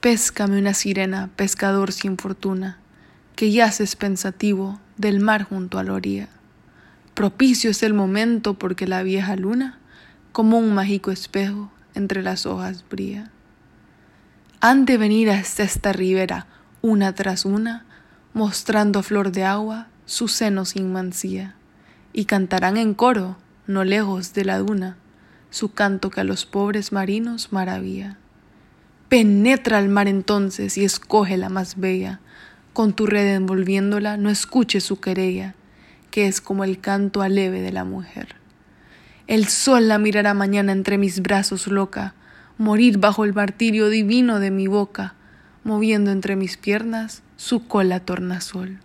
Péscame una sirena, pescador sin fortuna, que yaces pensativo del mar junto a la orilla. Propicio es el momento porque la vieja luna, como un mágico espejo, entre las hojas brilla. Han de venir hasta esta ribera, una tras una, mostrando flor de agua su seno sin mancía, y cantarán en coro, no lejos de la duna, su canto que a los pobres marinos maravilla. Penetra al mar entonces y escoge la más bella, con tu red envolviéndola no escuche su querella, que es como el canto aleve de la mujer. El sol la mirará mañana entre mis brazos loca, morir bajo el martirio divino de mi boca, moviendo entre mis piernas su cola tornasol.